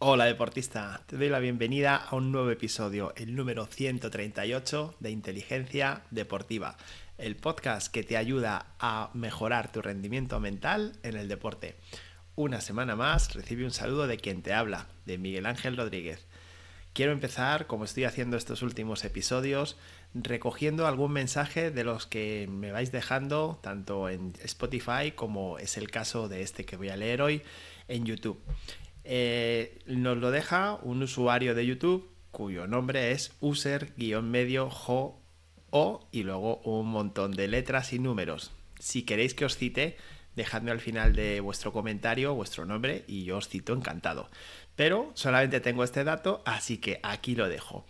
Hola deportista, te doy la bienvenida a un nuevo episodio, el número 138 de Inteligencia Deportiva, el podcast que te ayuda a mejorar tu rendimiento mental en el deporte. Una semana más recibe un saludo de quien te habla, de Miguel Ángel Rodríguez. Quiero empezar, como estoy haciendo estos últimos episodios, recogiendo algún mensaje de los que me vais dejando, tanto en Spotify como es el caso de este que voy a leer hoy en YouTube. Eh, nos lo deja un usuario de YouTube cuyo nombre es user-medio jo o y luego un montón de letras y números. Si queréis que os cite, dejadme al final de vuestro comentario vuestro nombre y yo os cito encantado. Pero solamente tengo este dato, así que aquí lo dejo.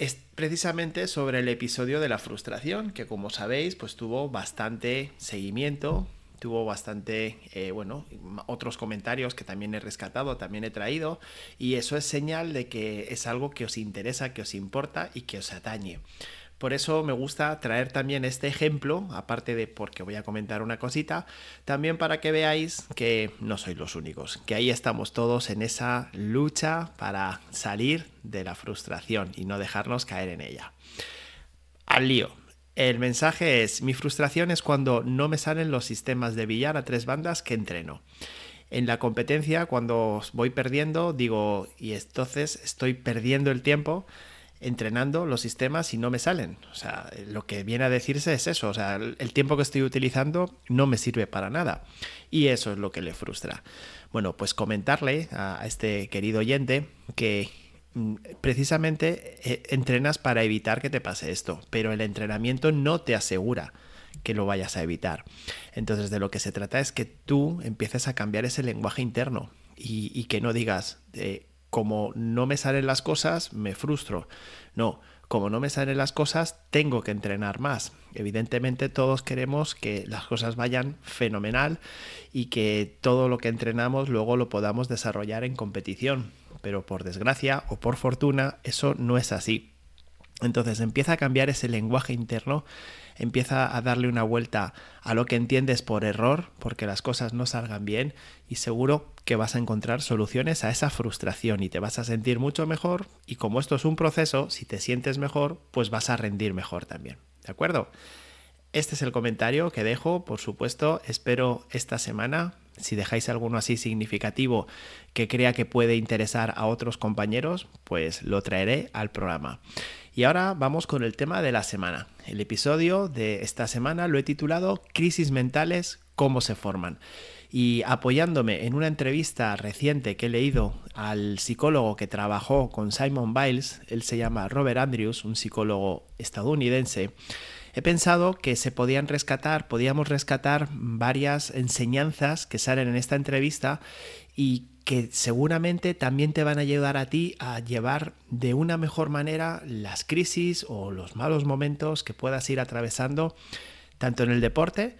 Es precisamente sobre el episodio de la frustración, que como sabéis, pues tuvo bastante seguimiento, tuvo bastante, eh, bueno, otros comentarios que también he rescatado, también he traído, y eso es señal de que es algo que os interesa, que os importa y que os atañe. Por eso me gusta traer también este ejemplo, aparte de porque voy a comentar una cosita, también para que veáis que no sois los únicos, que ahí estamos todos en esa lucha para salir de la frustración y no dejarnos caer en ella. Al lío. El mensaje es, mi frustración es cuando no me salen los sistemas de billar a tres bandas que entreno. En la competencia, cuando voy perdiendo, digo, y entonces estoy perdiendo el tiempo entrenando los sistemas y no me salen. O sea, lo que viene a decirse es eso. O sea, el tiempo que estoy utilizando no me sirve para nada. Y eso es lo que le frustra. Bueno, pues comentarle a este querido oyente que precisamente eh, entrenas para evitar que te pase esto, pero el entrenamiento no te asegura que lo vayas a evitar. Entonces de lo que se trata es que tú empieces a cambiar ese lenguaje interno y, que no digas, eh, como no me salen las cosas, me frustro. No, como no me salen las cosas, tengo que entrenar más. Evidentemente todos queremos que las cosas vayan fenomenal y que todo lo que entrenamos luego lo podamos desarrollar en competición. Pero por desgracia o por fortuna, eso no es así. Entonces empieza a cambiar ese lenguaje interno empieza a darle una vuelta a lo que entiendes por error, porque las cosas no salgan bien y seguro que vas a encontrar soluciones a esa frustración y te vas a sentir mucho mejor y como esto es un proceso, si te sientes mejor, pues vas a rendir mejor también. ¿De acuerdo? Este es el comentario que dejo, por supuesto, espero esta semana, si dejáis alguno así significativo que crea que puede interesar a otros compañeros, pues lo traeré al programa. Y ahora vamos con el tema de la semana. El episodio de esta semana lo he titulado Crisis mentales, cómo se forman. Y apoyándome en una entrevista reciente que he leído al psicólogo que trabajó con Simon Biles, él se llama Robert Andrews, un psicólogo estadounidense, he pensado que se podían rescatar, podíamos rescatar varias enseñanzas que salen en esta entrevista y que seguramente también te van a ayudar a ti a llevar de una mejor manera las crisis o los malos momentos que puedas ir atravesando tanto en el deporte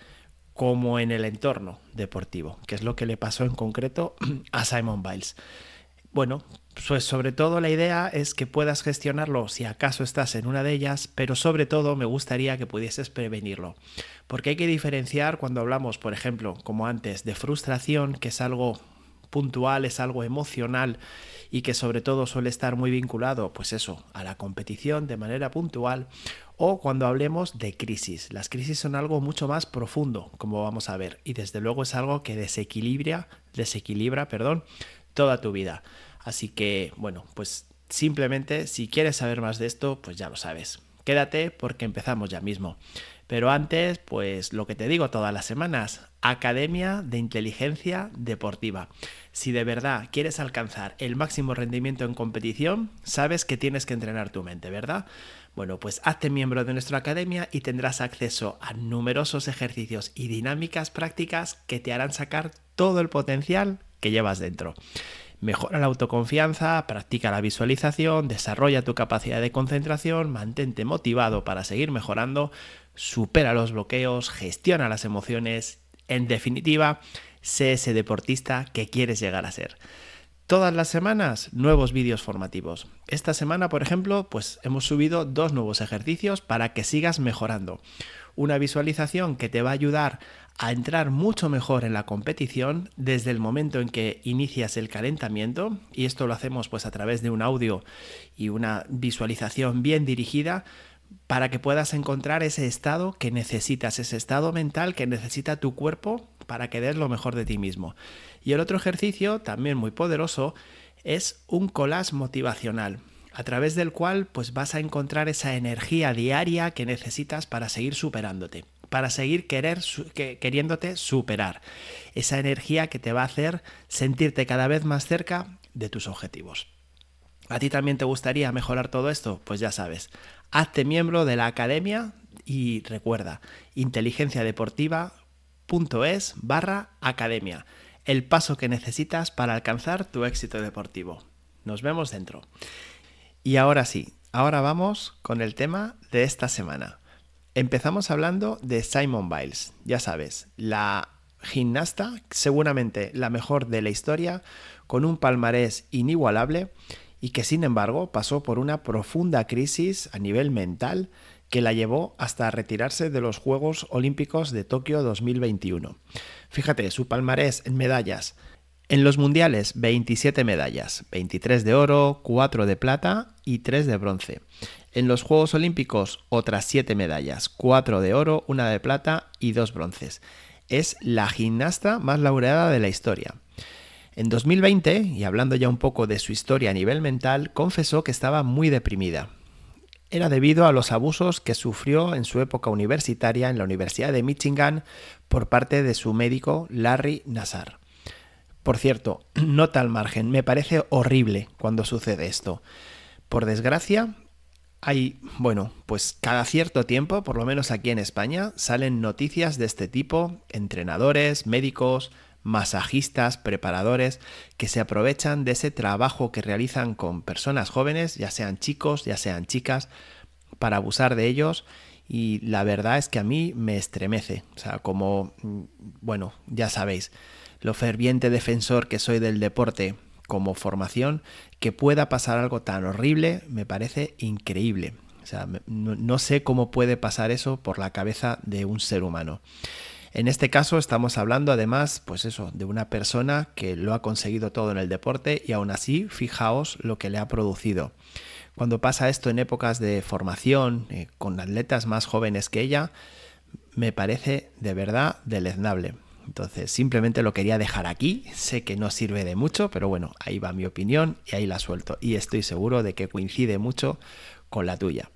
como en el entorno deportivo, que es lo que le pasó en concreto a Simon Biles. Bueno, pues sobre todo la idea es que puedas gestionarlo si acaso estás en una de ellas, pero sobre todo me gustaría que pudieses prevenirlo. Porque hay que diferenciar cuando hablamos, por ejemplo, como antes, de frustración, que es algo puntual, es algo emocional y que sobre todo suele estar muy vinculado, pues eso, a la competición de manera puntual o cuando hablemos de crisis. Las crisis son algo mucho más profundo, como vamos a ver, y desde luego es algo que desequilibra, desequilibra, perdón, toda tu vida. Así que, bueno, pues simplemente si quieres saber más de esto, pues ya lo sabes. Quédate porque empezamos ya mismo. Pero antes, pues lo que te digo todas las semanas, Academia de Inteligencia Deportiva. Si de verdad quieres alcanzar el máximo rendimiento en competición, sabes que tienes que entrenar tu mente, ¿verdad? Bueno, pues hazte miembro de nuestra academia y tendrás acceso a numerosos ejercicios y dinámicas prácticas que te harán sacar todo el potencial que llevas dentro. Mejora la autoconfianza, practica la visualización, desarrolla tu capacidad de concentración, mantente motivado para seguir mejorando, supera los bloqueos, gestiona las emociones, en definitiva, sé ese deportista que quieres llegar a ser. Todas las semanas nuevos vídeos formativos. Esta semana, por ejemplo, pues hemos subido dos nuevos ejercicios para que sigas mejorando. Una visualización que te va a ayudar a entrar mucho mejor en la competición desde el momento en que inicias el calentamiento y esto lo hacemos pues a través de un audio y una visualización bien dirigida para que puedas encontrar ese estado que necesitas, ese estado mental que necesita tu cuerpo para que des lo mejor de ti mismo. Y el otro ejercicio, también muy poderoso, es un collage motivacional, a través del cual pues vas a encontrar esa energía diaria que necesitas para seguir superándote, para seguir querer, queriéndote superar, esa energía que te va a hacer sentirte cada vez más cerca de tus objetivos. ¿A ti también te gustaría mejorar todo esto? Pues ya sabes, hazte miembro de la academia y recuerda, inteligenciadeportiva.es barra academia, el paso que necesitas para alcanzar tu éxito deportivo. Nos vemos dentro. Y ahora sí, ahora vamos con el tema de esta semana. Empezamos hablando de Simon Biles, ya sabes, la gimnasta, seguramente la mejor de la historia, con un palmarés inigualable y que sin embargo pasó por una profunda crisis a nivel mental que la llevó hasta retirarse de los Juegos Olímpicos de Tokio 2021. Fíjate, su palmarés en medallas. En los mundiales, 27 medallas, 23 de oro, 4 de plata y 3 de bronce. En los Juegos Olímpicos, otras 7 medallas, 4 de oro, 1 de plata y 2 bronces. Es la gimnasta más laureada de la historia. En 2020, y hablando ya un poco de su historia a nivel mental, confesó que estaba muy deprimida. Era debido a los abusos que sufrió en su época universitaria en la Universidad de Michigan por parte de su médico Larry Nassar. Por cierto, nota al margen, me parece horrible cuando sucede esto. Por desgracia, hay, bueno, pues cada cierto tiempo, por lo menos aquí en España, salen noticias de este tipo, entrenadores, médicos, masajistas, preparadores, que se aprovechan de ese trabajo que realizan con personas jóvenes, ya sean chicos, ya sean chicas, para abusar de ellos. Y la verdad es que a mí me estremece. O sea, como, mm, bueno, ya sabéis, lo ferviente defensor que soy del deporte como formación, que pueda pasar algo tan horrible, me parece increíble. O sea, no, sé cómo puede pasar eso por la cabeza de un ser humano. En este caso estamos hablando además, pues eso, de una persona que lo ha conseguido todo en el deporte y aún así, fijaos lo que le ha producido. Cuando pasa esto en épocas de formación, eh, con atletas más jóvenes que ella, me parece de verdad deleznable. Entonces, simplemente lo quería dejar aquí. Sé que no sirve de mucho, pero bueno, ahí va mi opinión y ahí la suelto. Y estoy seguro de que coincide mucho con la tuya.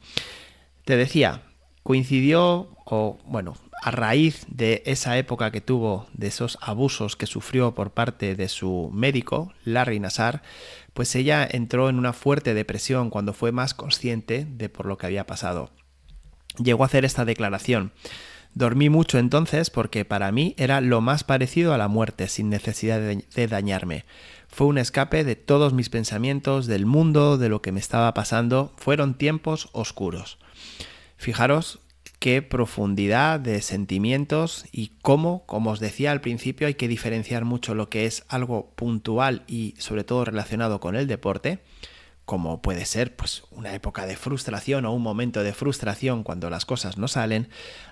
Te decía, coincidió, o bueno, a raíz de esa época que tuvo, de esos abusos que sufrió por parte de su médico, Larry Nassar, pues ella entró en una fuerte depresión cuando fue más consciente de por lo que había pasado. Llegó a hacer esta declaración. Dormí mucho entonces porque para mí era lo más parecido a la muerte sin necesidad de, dañarme. Fue un escape de todos mis pensamientos, del mundo, de lo que me estaba pasando. Fueron tiempos oscuros. Fijaros qué profundidad de sentimientos y cómo, como os decía al principio, hay que diferenciar mucho lo que es algo puntual y sobre todo relacionado con el deporte, como puede ser pues una época de frustración o un momento de frustración cuando las cosas no salen,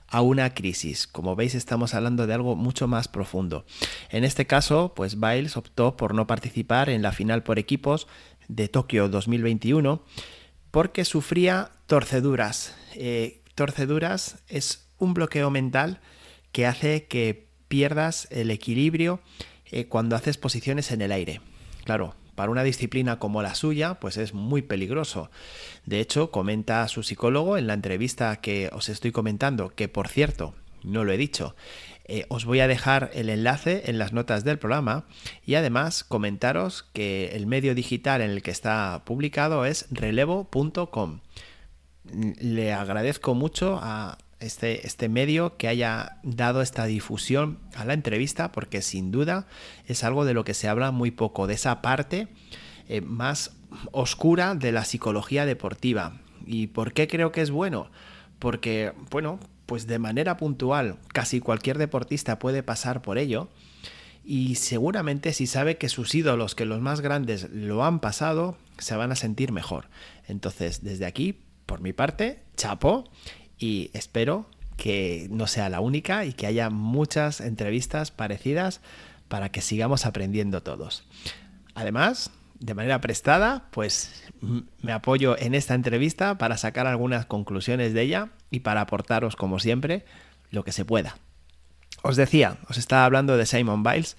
a una crisis. Como veis estamos hablando de algo mucho más profundo. En este caso, pues Biles optó por no participar en la final por equipos de Tokio 2021 porque sufría torceduras. Eh, torceduras es un bloqueo mental que hace que pierdas el equilibrio eh, cuando haces posiciones en el aire. Claro, para una disciplina como la suya, pues es muy peligroso. De hecho, comenta su psicólogo en la entrevista que os estoy comentando, que por cierto, no lo he dicho, eh, os voy a dejar el enlace en las notas del programa y además comentaros que el medio digital en el que está publicado es relevo.com le agradezco mucho a este, este medio que haya dado esta difusión a la entrevista, porque sin duda es algo de lo que se habla muy poco, de esa parte eh, más oscura de la psicología deportiva. ¿Y por qué creo que es bueno? Porque, bueno, pues de manera puntual casi cualquier deportista puede pasar por ello y seguramente si sabe que sus ídolos, que los más grandes lo han pasado, se van a sentir mejor. Entonces, desde aquí por mi parte, chapo y espero que no sea la única y que haya muchas entrevistas parecidas para que sigamos aprendiendo todos. Además, de manera prestada, pues me apoyo en esta entrevista para sacar algunas conclusiones de ella y para aportaros, como siempre, lo que se pueda. Os decía, os estaba hablando de Simon Biles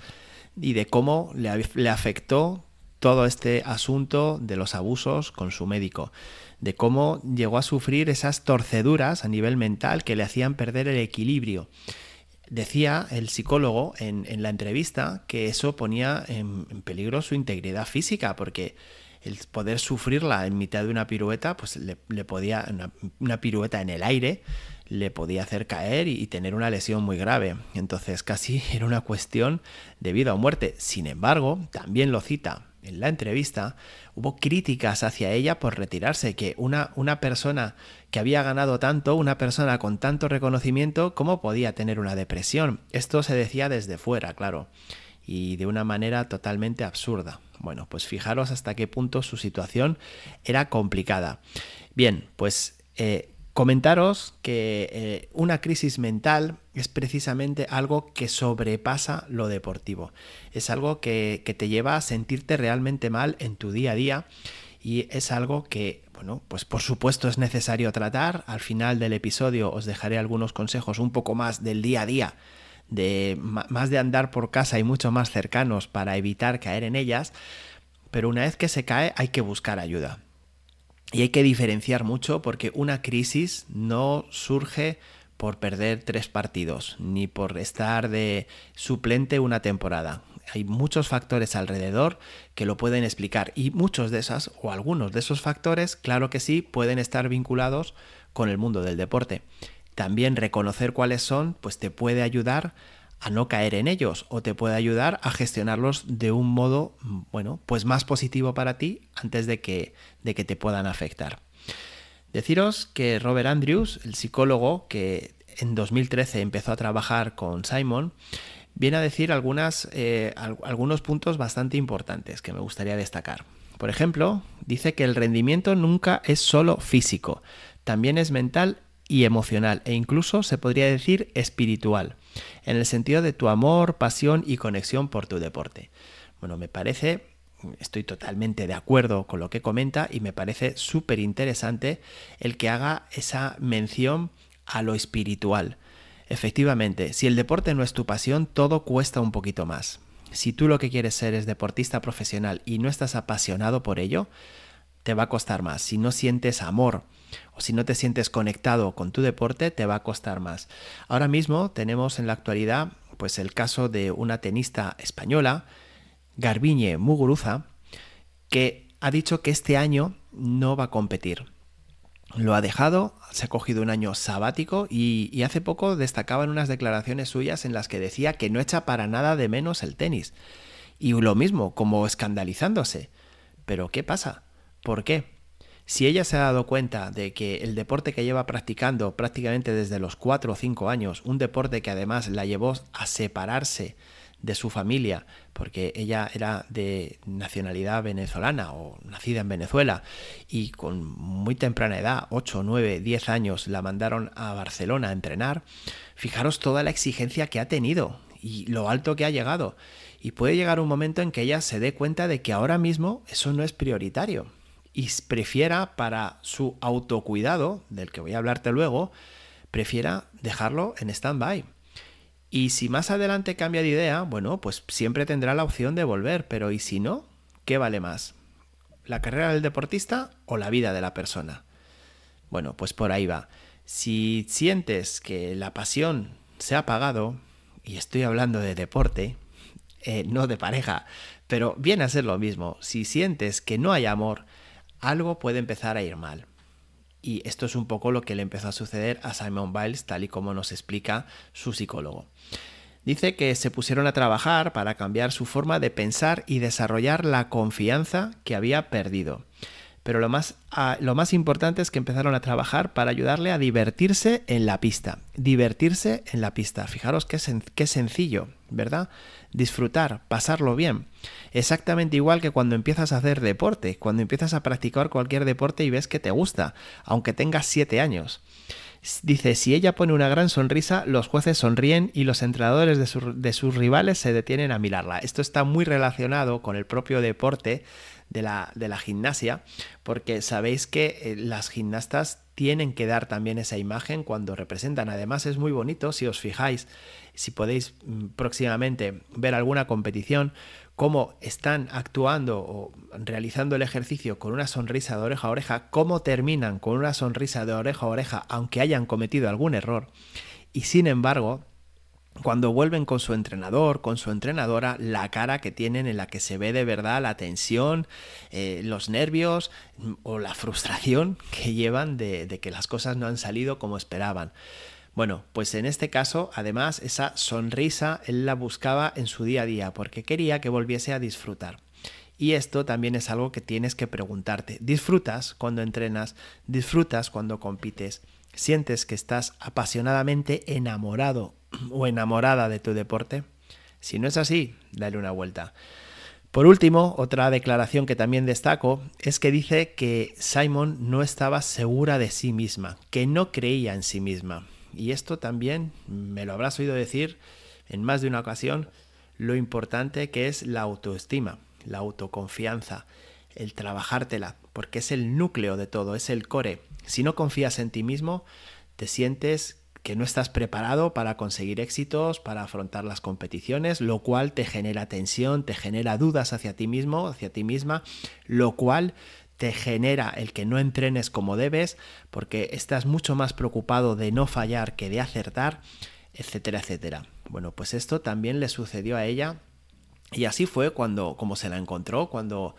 y de cómo le, afectó todo este asunto de los abusos con su médico, de cómo llegó a sufrir esas torceduras a nivel mental que le hacían perder el equilibrio. Decía el psicólogo en, la entrevista que eso ponía en, peligro su integridad física, porque el poder sufrirla en mitad de una pirueta, pues le, podía, una, pirueta en el aire, le podía hacer caer y, tener una lesión muy grave. Entonces casi era una cuestión de vida o muerte. Sin embargo, también lo cita en la entrevista, hubo críticas hacia ella por retirarse, que una, una persona que había ganado tanto, una persona con tanto reconocimiento, ¿cómo podía tener una depresión? Esto se decía desde fuera, claro, y de una manera totalmente absurda. Bueno, pues fijaros hasta qué punto su situación era complicada. Bien, pues eh, comentaros que eh, una crisis mental es precisamente algo que sobrepasa lo deportivo. Es algo que, te lleva a sentirte realmente mal en tu día a día y es algo que, bueno, pues por supuesto es necesario tratar. Al final del episodio os dejaré algunos consejos un poco más del día a día, de más de andar por casa y mucho más cercanos para evitar caer en ellas. Pero una vez que se cae hay que buscar ayuda. Y hay que diferenciar mucho porque una crisis no surge por perder tres partidos, ni por estar de suplente una temporada. Hay muchos factores alrededor que lo pueden explicar y muchos de esas o algunos de esos factores, claro que sí, pueden estar vinculados con el mundo del deporte. También reconocer cuáles son, pues te puede ayudar a no caer en ellos o te puede ayudar a gestionarlos de un modo, bueno, pues más positivo para ti antes de que, de que te puedan afectar. Deciros que Robert Andrews, el psicólogo que en 2013 empezó a trabajar con Simon, viene a decir algunas, eh, algunos puntos bastante importantes que me gustaría destacar. Por ejemplo, dice que el rendimiento nunca es solo físico, también es mental y emocional e incluso se podría decir espiritual, en el sentido de tu amor, pasión y conexión por tu deporte. Bueno, me parece, estoy totalmente de acuerdo con lo que comenta y me parece súper interesante el que haga esa mención a lo espiritual. Efectivamente, si el deporte no es tu pasión, todo cuesta un poquito más. Si tú lo que quieres ser es deportista profesional y no estás apasionado por ello, te va a costar más. Si no sientes amor o si no te sientes conectado con tu deporte, te va a costar más. Ahora mismo tenemos en la actualidad pues el caso de una tenista española, Garbiñe Muguruza, que ha dicho que este año no va a competir. Lo ha dejado, se ha cogido un año sabático y, hace poco destacaban unas declaraciones suyas en las que decía que no echa para nada de menos el tenis. Y lo mismo, como escandalizándose. Pero ¿qué pasa? ¿Por qué? Si ella se ha dado cuenta de que el deporte que lleva practicando prácticamente desde los 4 o 5 años, un deporte que además la llevó a separarse de su familia, porque ella era de nacionalidad venezolana o nacida en Venezuela, y con muy temprana edad, 8, 9, 10 años, la mandaron a Barcelona a entrenar, fijaros toda la exigencia que ha tenido y lo alto que ha llegado. Y puede llegar un momento en que ella se dé cuenta de que ahora mismo eso no es prioritario y prefiera para su autocuidado, del que voy a hablarte luego, prefiera dejarlo en stand-by. Y si más adelante cambia de idea, bueno, pues siempre tendrá la opción de volver, pero ¿y si no? ¿Qué vale más? ¿La carrera del deportista o la vida de la persona? Bueno, pues por ahí va. Si sientes que la pasión se ha apagado, y estoy hablando de deporte, eh, no de pareja, pero viene a ser lo mismo. Si sientes que no hay amor, algo puede empezar a ir mal. Y esto es un poco lo que le empezó a suceder a Simon Biles, tal y como nos explica su psicólogo. Dice que se pusieron a trabajar para cambiar su forma de pensar y desarrollar la confianza que había perdido. Pero lo más, ah, lo más importante es que empezaron a trabajar para ayudarle a divertirse en la pista. Divertirse en la pista. Fijaros qué, qué sencillo, ¿verdad? Disfrutar, pasarlo bien. Exactamente igual que cuando empiezas a hacer deporte, cuando empiezas a practicar cualquier deporte y ves que te gusta, aunque tengas 7 años. Dice, si ella pone una gran sonrisa, los jueces sonríen y los entrenadores de, sus rivales se detienen a mirarla. Esto está muy relacionado con el propio deporte de la, de la gimnasia, porque sabéis que eh, las gimnastas tienen que dar también esa imagen cuando representan. Además es muy bonito, si os fijáis, si podéis mm, próximamente ver alguna competición, cómo están actuando o realizando el ejercicio con una sonrisa de oreja a oreja, cómo terminan con una sonrisa de oreja a oreja, aunque hayan cometido algún error. Y sin embargo, cuando vuelven con su entrenador, con su entrenadora, la cara que tienen en la que se ve de verdad la tensión, eh, los nervios mm, o la frustración que llevan de, de que las cosas no han salido como esperaban. Bueno, pues en este caso, además, esa sonrisa él la buscaba en su día a día porque quería que volviese a disfrutar. Y esto también es algo que tienes que preguntarte. ¿Disfrutas cuando entrenas? ¿Disfrutas cuando compites? ¿Sientes que estás apasionadamente enamorado o enamorada de tu deporte? Si no es así, dale una vuelta. Por último, otra declaración que también destaco es que dice que Simon no estaba segura de sí misma, que no creía en sí misma. Y esto también me lo habrás oído decir en más de una ocasión, lo importante que es la autoestima, la autoconfianza, el trabajártela, porque es el núcleo de todo, es el core. Si no confías en ti mismo, te sientes que no estás preparado para conseguir éxitos, para afrontar las competiciones, lo cual te genera tensión, te genera dudas hacia ti mismo, hacia ti misma, lo cual te genera el que no entrenes como debes, porque estás mucho más preocupado de no fallar que de acertar, etcétera, etcétera. Bueno, pues esto también le sucedió a ella y así fue cuando, como se la encontró, cuando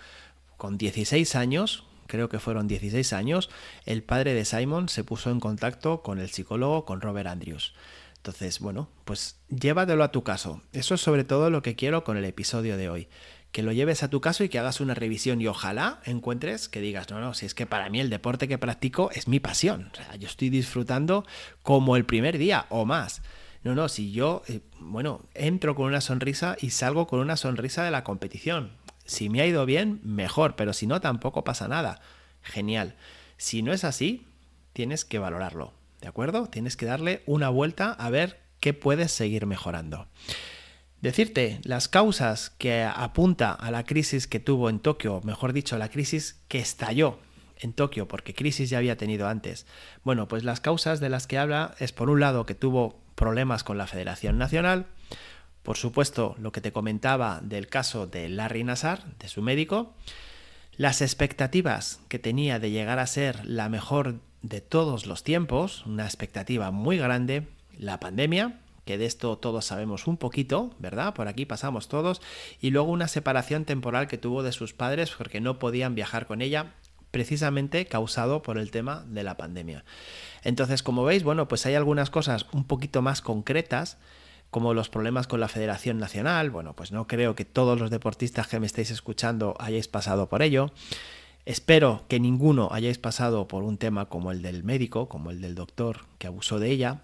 con 16 años, creo que fueron 16 años, el padre de Simon se puso en contacto con el psicólogo, con Robert Andrews. Entonces, bueno, pues llévatelo a tu caso. Eso es sobre todo lo que quiero con el episodio de hoy que lo lleves a tu caso y que hagas una revisión y ojalá encuentres que digas, no, no, si es que para mí el deporte que practico es mi pasión, o sea, yo estoy disfrutando como el primer día o más. No, no, si yo, eh, bueno, entro con una sonrisa y salgo con una sonrisa de la competición. Si me ha ido bien, mejor, pero si no, tampoco pasa nada. Genial. Si no es así, tienes que valorarlo, ¿de acuerdo? Tienes que darle una vuelta a ver qué puedes seguir mejorando. Decirte las causas que apunta a la crisis que tuvo en Tokio, mejor dicho, la crisis que estalló en Tokio, porque crisis ya había tenido antes. Bueno, pues las causas de las que habla es por un lado que tuvo problemas con la Federación Nacional, por supuesto lo que te comentaba del caso de Larry Nassar, de su médico, las expectativas que tenía de llegar a ser la mejor de todos los tiempos, una expectativa muy grande, la pandemia, que de esto todos sabemos un poquito, ¿verdad? Por aquí pasamos todos, y luego una separación temporal que tuvo de sus padres porque no podían viajar con ella, precisamente causado por el tema de la pandemia. Entonces, como veis, bueno, pues hay algunas cosas un poquito más concretas, como los problemas con la Federación Nacional, bueno, pues no creo que todos los deportistas que me estéis escuchando hayáis pasado por ello. Espero que ninguno hayáis pasado por un tema como el del médico, como el del doctor que abusó de ella.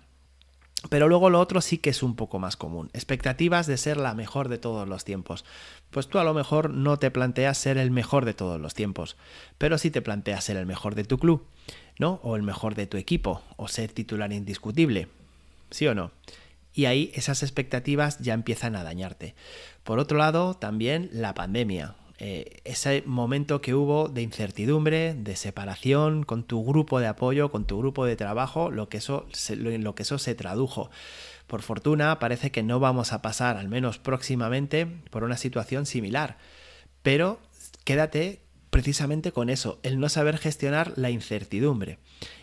Pero luego lo otro sí que es un poco más común. Expectativas de ser la mejor de todos los tiempos. Pues tú a lo mejor no te planteas ser el mejor de todos los tiempos, pero sí te planteas ser el mejor de tu club, ¿no? O el mejor de tu equipo, o ser titular indiscutible. ¿Sí o no? Y ahí esas expectativas ya empiezan a dañarte. Por otro lado, también la pandemia. Eh, ese momento que hubo de incertidumbre, de separación con tu grupo de apoyo, con tu grupo de trabajo, lo que eso, lo que eso se tradujo. Por fortuna, parece que no vamos a pasar, al menos próximamente, por una situación similar. Pero quédate precisamente con eso, el no saber gestionar la incertidumbre,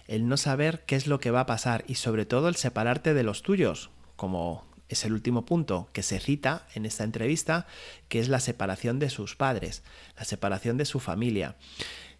el no saber qué es lo que va a pasar y sobre todo el separarte de los tuyos, como es el último punto que se cita en esta entrevista, que es la separación de sus padres, la separación de su familia.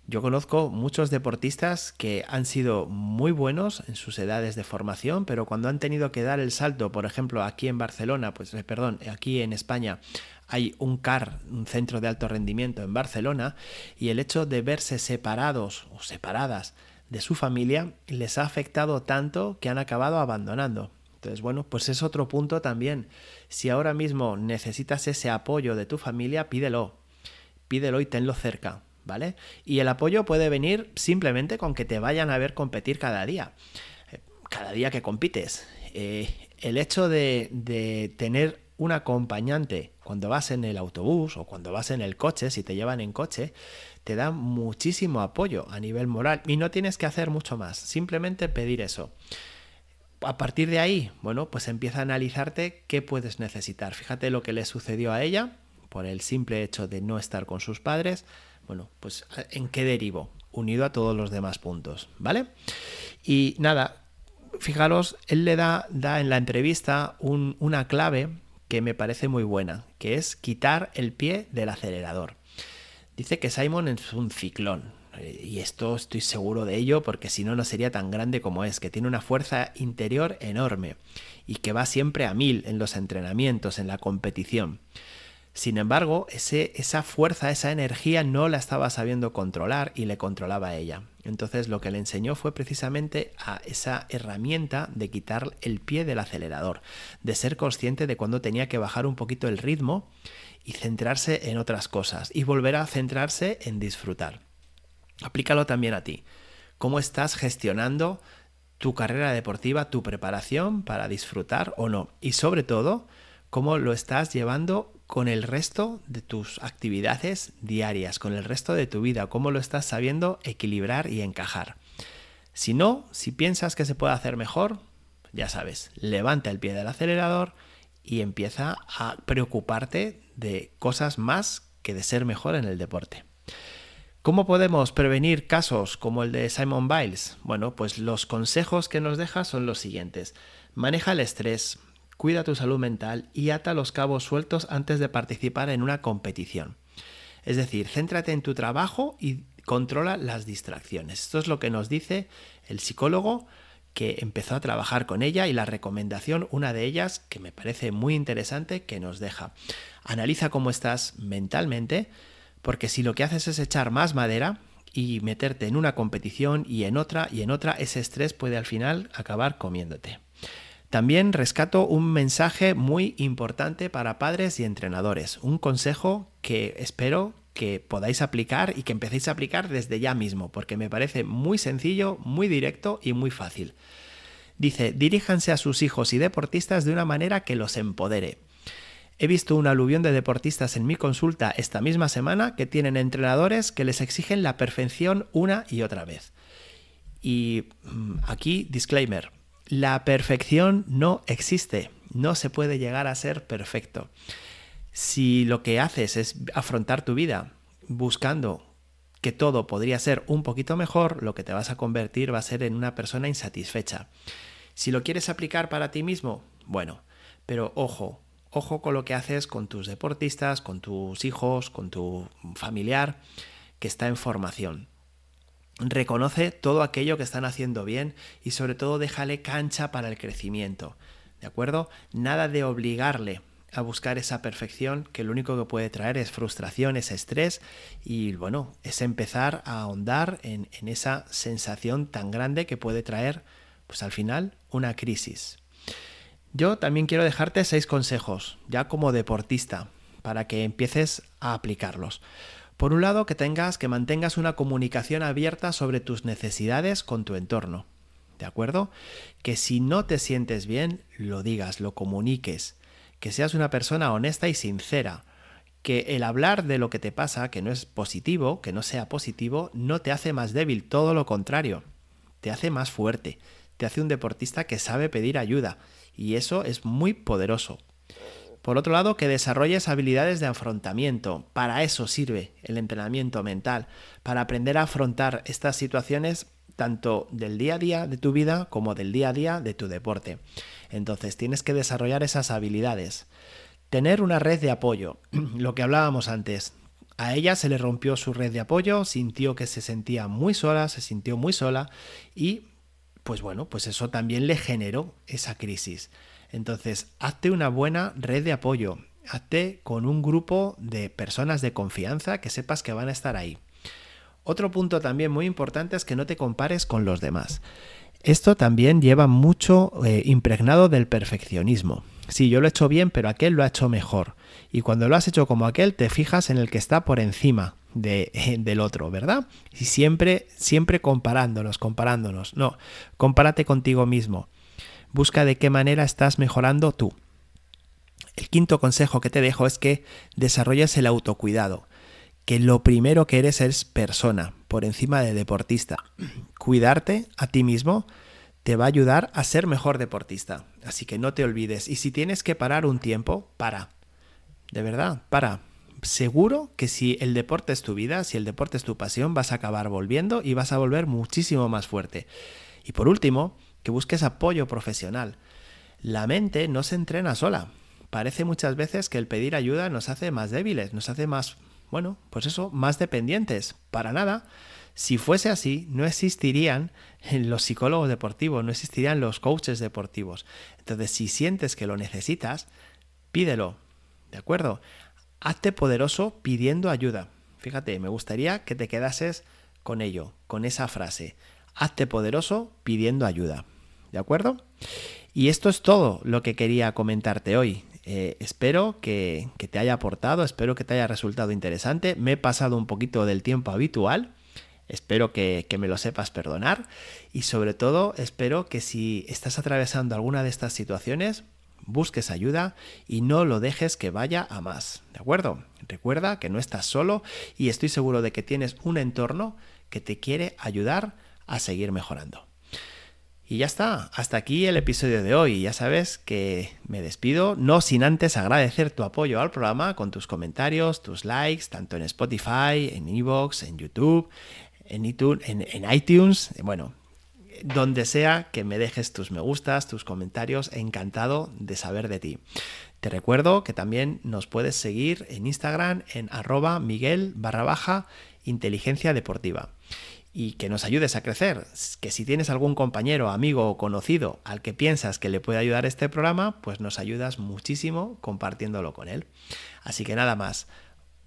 Yo conozco muchos deportistas que han sido muy buenos en sus edades de formación, pero cuando han tenido que dar el salto, por ejemplo, aquí en Barcelona, pues eh, perdón, aquí en España hay un CAR, un centro de alto rendimiento en Barcelona, y el hecho de verse separados o separadas de su familia les ha afectado tanto que han acabado abandonando. Entonces, bueno, pues es otro punto también. Si ahora mismo necesitas ese apoyo de tu familia, pídelo. Pídelo y tenlo cerca, ¿vale? Y el apoyo puede venir simplemente con que te vayan a ver competir cada día. cada día que compites. Eh, el hecho de, de tener un acompañante cuando vas en el autobús o cuando vas en el coche, si te llevan en coche, te da muchísimo apoyo a nivel moral y no tienes que hacer mucho más, simplemente pedir eso. A partir de ahí, bueno, pues empieza a analizarte qué puedes necesitar. Fíjate lo que le sucedió a ella por el simple hecho de no estar con sus padres. Bueno, pues en qué derivo, unido a todos los demás puntos, ¿vale? Y nada, fijaros, él le da, da en la entrevista una clave que me parece muy buena, que es quitar el pie del acelerador. Dice que Simon es un ciclón, y esto estoy seguro de ello porque si no, no sería tan grande como es, que tiene una fuerza interior enorme y que va siempre a mil en los entrenamientos, en la competición. Sin embargo, ese, esa fuerza, esa energía no la estaba sabiendo controlar y le controlaba a ella. Entonces lo que le enseñó fue precisamente a esa herramienta de quitar el pie del acelerador, de ser consciente de cuando tenía que bajar un poquito el ritmo y centrarse en otras cosas y volver a centrarse en disfrutar. Aplícalo también a ti. ¿Cómo estás gestionando tu carrera deportiva, tu preparación para disfrutar o no? Y sobre todo, cómo lo estás llevando con el resto de tus actividades diarias, con el resto de tu vida, cómo lo estás sabiendo equilibrar y encajar. Si no, si piensas que se puede hacer mejor, ya sabes, levanta el pie del acelerador y empieza a preocuparte de cosas más que de ser mejor en el deporte. ¿Cómo podemos prevenir casos como el de Simon Biles? Bueno, pues los consejos que nos deja son los siguientes. Maneja el estrés, cuida tu salud mental y ata los cabos sueltos antes de participar en una competición. Es decir, céntrate en tu trabajo y controla las distracciones. Esto es lo que nos dice el psicólogo que empezó a trabajar con ella y la recomendación, una de ellas, que me parece muy interesante, que nos deja. Analiza cómo estás mentalmente, porque si lo que haces es echar más madera y meterte en una competición y en otra y en otra, ese estrés puede al final acabar comiéndote. También rescato un mensaje muy importante para padres y entrenadores, un consejo que espero que podáis aplicar y que empecéis a aplicar desde ya mismo, porque me parece muy sencillo, muy directo y muy fácil. Dice, diríjanse a sus hijos y deportistas de una manera que los empodere. He visto un aluvión de deportistas en mi consulta esta misma semana que tienen entrenadores que les exigen la perfección una y otra vez. Y mm, aquí, disclaimer, la perfección no existe, no se puede llegar a ser perfecto. Si lo que haces es afrontar tu vida buscando que todo podría ser un poquito mejor, lo que te vas a convertir va a ser en una persona insatisfecha. Si lo quieres aplicar para ti mismo, bueno, pero ojo, ojo con lo que haces con tus deportistas, con tus hijos, con tu familiar que está en formación. Reconoce todo aquello que están haciendo bien y sobre todo déjale cancha para el crecimiento. ¿De acuerdo? Nada de obligarle a buscar esa perfección que lo único que puede traer es frustración, es estrés y bueno, es empezar a ahondar en, en esa sensación tan grande que puede traer pues al final una crisis. Yo también quiero dejarte seis consejos, ya como deportista, para que empieces a aplicarlos. Por un lado, que tengas, que mantengas una comunicación abierta sobre tus necesidades con tu entorno. ¿De acuerdo? Que si no te sientes bien, lo digas, lo comuniques. Que seas una persona honesta y sincera. Que el hablar de lo que te pasa, que no es positivo, que no sea positivo, no te hace más débil, todo lo contrario. Te hace más fuerte. Te hace un deportista que sabe pedir ayuda. Y eso es muy poderoso. Por otro lado, que desarrolles habilidades de afrontamiento. Para eso sirve el entrenamiento mental, para aprender a afrontar estas situaciones tanto del día a día de tu vida como del día a día de tu deporte. Entonces tienes que desarrollar esas habilidades. Tener una red de apoyo, lo que hablábamos antes. A ella se le rompió su red de apoyo, sintió que se sentía muy sola, se sintió muy sola y pues bueno, pues eso también le generó esa crisis. Entonces, hazte una buena red de apoyo, hazte con un grupo de personas de confianza que sepas que van a estar ahí. Otro punto también muy importante es que no te compares con los demás. Esto también lleva mucho eh, impregnado del perfeccionismo. Sí, yo lo he hecho bien, pero aquel lo ha hecho mejor. Y cuando lo has hecho como aquel, te fijas en el que está por encima de, del otro, ¿verdad? Y siempre, siempre comparándonos, comparándonos. No, compárate contigo mismo. Busca de qué manera estás mejorando tú. El quinto consejo que te dejo es que desarrolles el autocuidado, que lo primero que eres es persona, por encima de deportista. Cuidarte a ti mismo te va a ayudar a ser mejor deportista. Así que no te olvides. Y si tienes que parar un tiempo, para. De verdad, para. Seguro que si el deporte es tu vida, si el deporte es tu pasión, vas a acabar volviendo y vas a volver muchísimo más fuerte. Y por último, que busques apoyo profesional. La mente no se entrena sola. Parece muchas veces que el pedir ayuda nos hace más débiles, nos hace más, bueno, pues eso, más dependientes. Para nada. Si fuese así, no existirían los psicólogos deportivos, no existirían los coaches deportivos. Entonces, si sientes que lo necesitas, pídelo. ¿De acuerdo? Hazte poderoso pidiendo ayuda. Fíjate, me gustaría que te quedases con ello, con esa frase. Hazte poderoso pidiendo ayuda. ¿De acuerdo? Y esto es todo lo que quería comentarte hoy. Eh, espero que, te haya aportado, espero que te haya resultado interesante. Me he pasado un poquito del tiempo habitual. Espero que, me lo sepas perdonar y sobre todo espero que si estás atravesando alguna de estas situaciones, busques ayuda y no lo dejes que vaya a más. ¿De acuerdo? Recuerda que no estás solo y estoy seguro de que tienes un entorno que te quiere ayudar a seguir mejorando. Y ya está, hasta aquí el episodio de hoy. Ya sabes que me despido, no sin antes agradecer tu apoyo al programa con tus comentarios, tus likes, tanto en Spotify, en Evox, en YouTube, en iTunes, en, iTunes, bueno, donde sea que me dejes tus me gustas, tus comentarios, encantado de saber de ti. Te recuerdo que también nos puedes seguir en Instagram en arroba miguel barra baja inteligencia deportiva y que nos ayudes a crecer. Que si tienes algún compañero, amigo o conocido al que piensas que le puede ayudar este programa, pues nos ayudas muchísimo compartiéndolo con él. Así que nada más.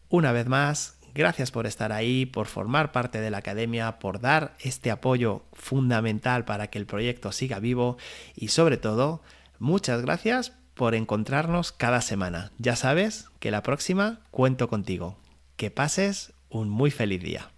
Una vez más, gracias por estar ahí, por formar parte de la academia, por dar este apoyo fundamental para que el proyecto siga vivo y sobre todo, muchas gracias por encontrarnos cada semana. Ya sabes que la próxima cuento contigo. Que pases un muy feliz día.